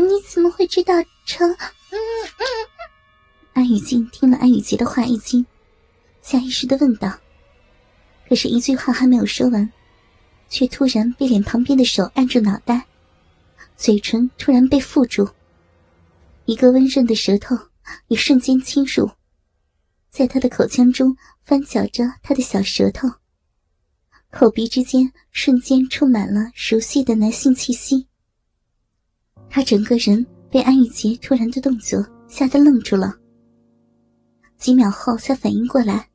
你怎么会知道成？安雨静听了安雨洁的话一惊，下意识的问道：“可是，一句话还没有说完，却突然被脸旁边的手按住脑袋，嘴唇突然被缚住，一个温润的舌头也瞬间侵入，在他的口腔中翻搅着他的小舌头，口鼻之间瞬间充满了熟悉的男性气息。他整个人被安雨洁突然的动作吓得愣住了。”几秒后才反应过来，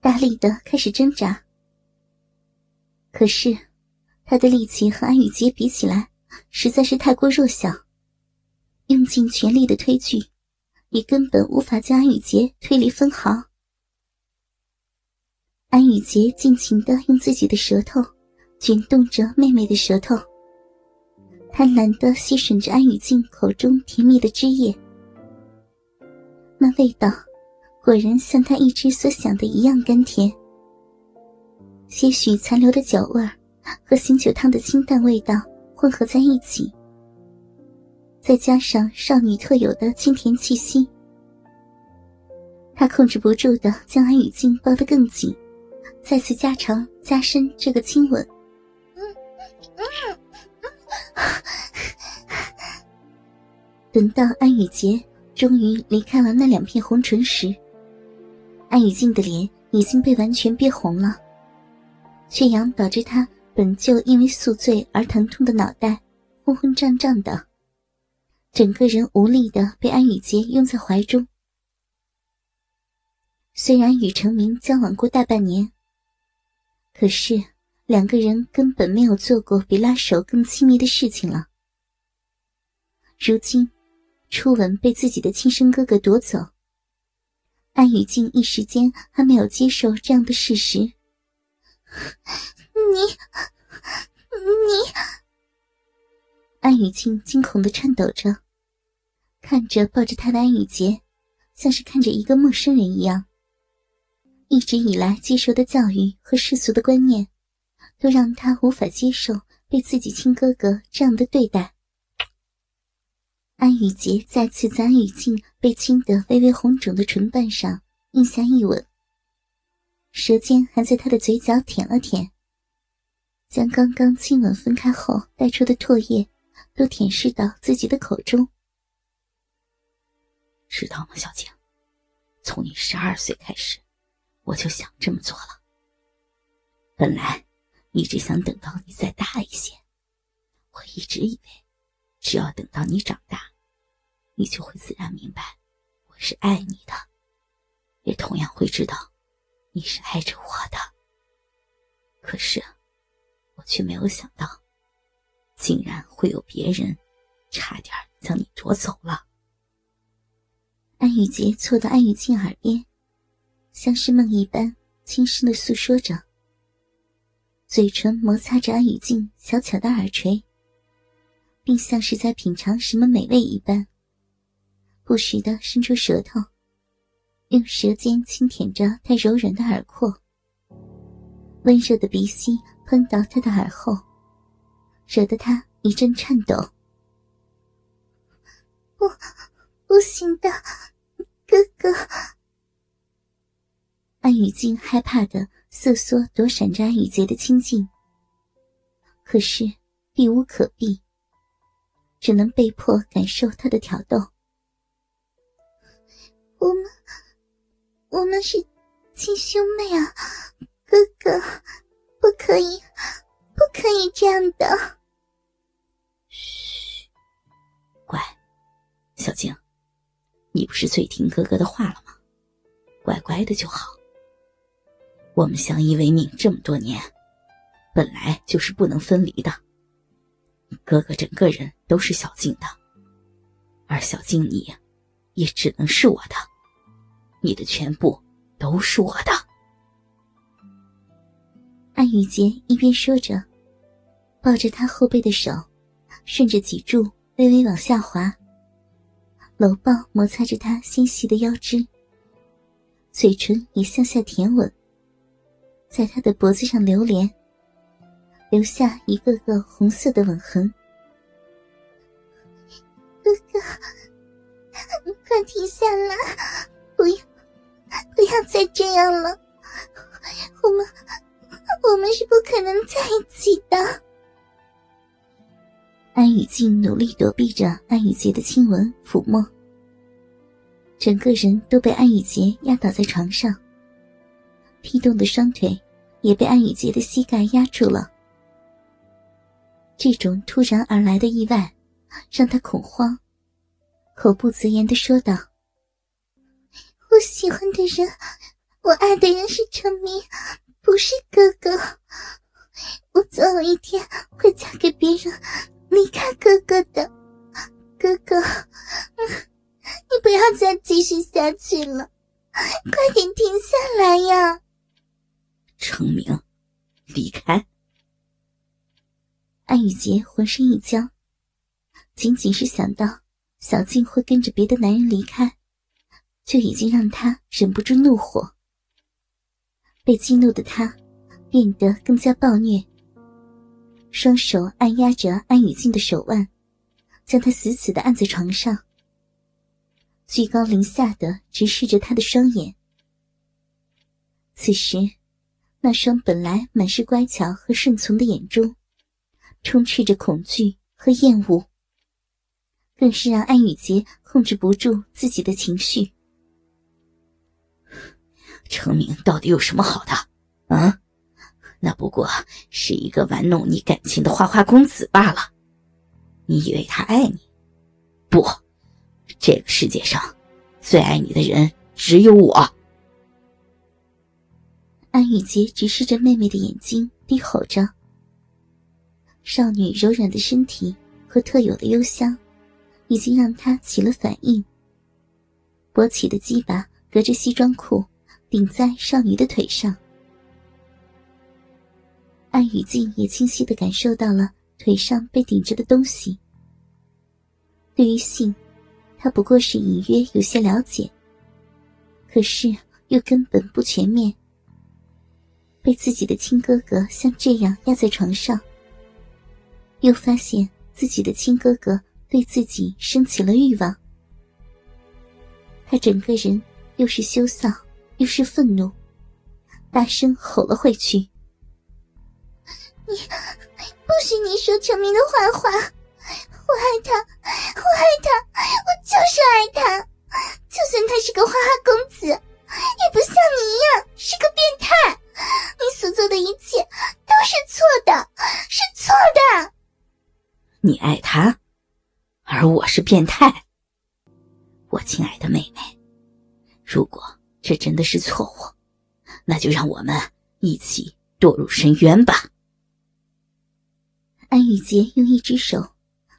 大力的开始挣扎。可是，他的力气和安雨洁比起来，实在是太过弱小。用尽全力的推拒，也根本无法将安雨洁推离分毫。安雨洁尽情的用自己的舌头卷动着妹妹的舌头，贪婪的吸吮着安雨静口中甜蜜的汁液，那味道。果然像他一直所想的一样甘甜，些许残留的酒味和醒酒汤的清淡味道混合在一起，再加上少女特有的清甜气息，他控制不住的将安雨静抱得更紧，再次加长加深这个亲吻。等到安雨洁终于离开了那两片红唇时，安雨静的脸已经被完全憋红了，缺氧导致她本就因为宿醉而疼痛的脑袋昏昏胀胀的，整个人无力的被安雨洁拥在怀中。虽然与成明交往过大半年，可是两个人根本没有做过比拉手更亲密的事情了。如今，初吻被自己的亲生哥哥夺走。安雨静一时间还没有接受这样的事实。你，你，安雨静惊恐的颤抖着，看着抱着她的安雨洁，像是看着一个陌生人一样。一直以来接受的教育和世俗的观念，都让她无法接受被自己亲哥哥这样的对待。安雨洁再次在安雨静被亲得微微红肿的唇瓣上印下一吻，舌尖还在她的嘴角舔了舔，将刚刚亲吻分开后带出的唾液都舔舐到自己的口中。知道吗，小静？从你十二岁开始，我就想这么做了。本来一直想等到你再大一些，我一直以为。只要等到你长大，你就会自然明白，我是爱你的，也同样会知道，你是爱着我的。可是，我却没有想到，竟然会有别人，差点将你夺走了。安雨洁凑到安雨静耳边，像是梦一般轻声的诉说着，嘴唇摩擦着安雨静小巧的耳垂。并像是在品尝什么美味一般，不时的伸出舌头，用舌尖轻舔着他柔软的耳廓。温热的鼻息喷到他的耳后，惹得他一阵颤抖。不，不行的，哥哥。安雨静害怕的瑟缩躲闪着安雨洁的亲近，可是避无可避。只能被迫感受他的挑逗。我们，我们是亲兄妹啊，哥哥，不可以，不可以这样的。嘘，乖，小静，你不是最听哥哥的话了吗？乖乖的就好。我们相依为命这么多年，本来就是不能分离的。哥哥整个人都是小静的，而小静你，也只能是我的。你的全部都是我的。安雨洁一边说着，抱着他后背的手，顺着脊柱微微往下滑，搂抱摩擦着他纤细的腰肢，嘴唇也向下舔吻，在他的脖子上流连，留下一个个红色的吻痕。哥哥，快停下来！不要，不要再这样了，我们。我们是不可能在一起的。安雨静努力躲避着安雨洁的亲吻、抚摸，整个人都被安雨洁压倒在床上，劈动的双腿也被安雨洁的膝盖压住了。这种突然而来的意外，让他恐慌，口不择言的说道：“我喜欢的人，我爱的人是陈明。”不是哥哥，我总有一天会嫁给别人，离开哥哥的。哥哥，你不要再继续下去了，快点停下来呀！程明，离开。安雨洁浑身一僵，仅仅是想到小静会跟着别的男人离开，就已经让她忍不住怒火。被激怒的他，变得更加暴虐。双手按压着安雨静的手腕，将她死死的按在床上，居高临下的直视着她的双眼。此时，那双本来满是乖巧和顺从的眼中，充斥着恐惧和厌恶，更是让安雨洁控制不住自己的情绪。程明到底有什么好的？啊，那不过是一个玩弄你感情的花花公子罢了。你以为他爱你？不，这个世界上最爱你的人只有我。安雨洁直视着妹妹的眼睛，低吼着。少女柔软的身体和特有的幽香，已经让她起了反应。勃起的鸡巴隔着西装裤。顶在少女的腿上，安雨静也清晰的感受到了腿上被顶着的东西。对于性，他不过是隐约有些了解，可是又根本不全面。被自己的亲哥哥像这样压在床上，又发现自己的亲哥哥对自己升起了欲望，他整个人又是羞臊。又是愤怒，大声吼了回去：“你不许你说陈明的坏话！我爱他，我爱他，我就是爱他！就算他是个花花公子，也不像你一样是个变态！你所做的一切都是错的，是错的！你爱他，而我是变态。我亲爱的妹妹，如果……”这真的是错误，那就让我们一起堕入深渊吧。安雨洁用一只手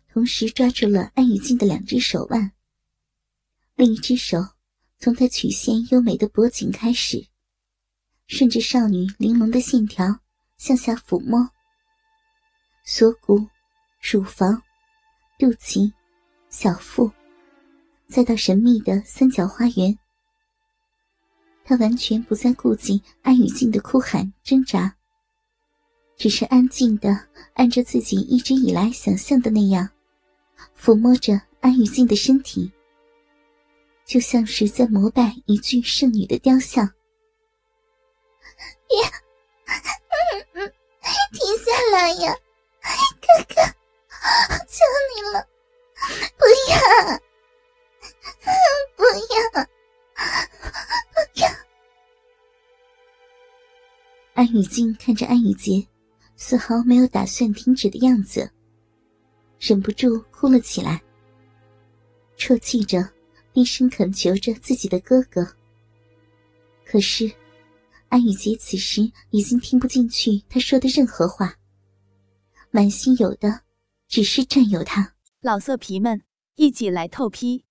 同时抓住了安雨静的两只手腕，另一只手从她曲线优美的脖颈开始，顺着少女玲珑的线条向下抚摸，锁骨、乳房、肚脐、小腹，再到神秘的三角花园。他完全不再顾及安雨静的哭喊挣扎，只是安静的按着自己一直以来想象的那样，抚摸着安雨静的身体，就像是在膜拜一具圣女的雕像。别，停下来呀，求你了，不要，不要。不要安雨静看着安雨洁，丝毫没有打算停止的样子，忍不住哭了起来，啜泣着，低声恳求着自己的哥哥。可是，安雨洁此时已经听不进去他说的任何话，满心有的只是占有他。老色皮们，一起来透批！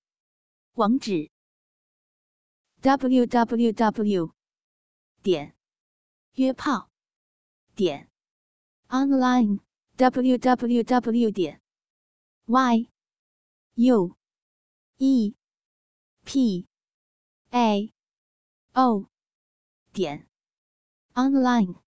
网址：www. 点约炮点 online www. 点 y u e p a o 点 online。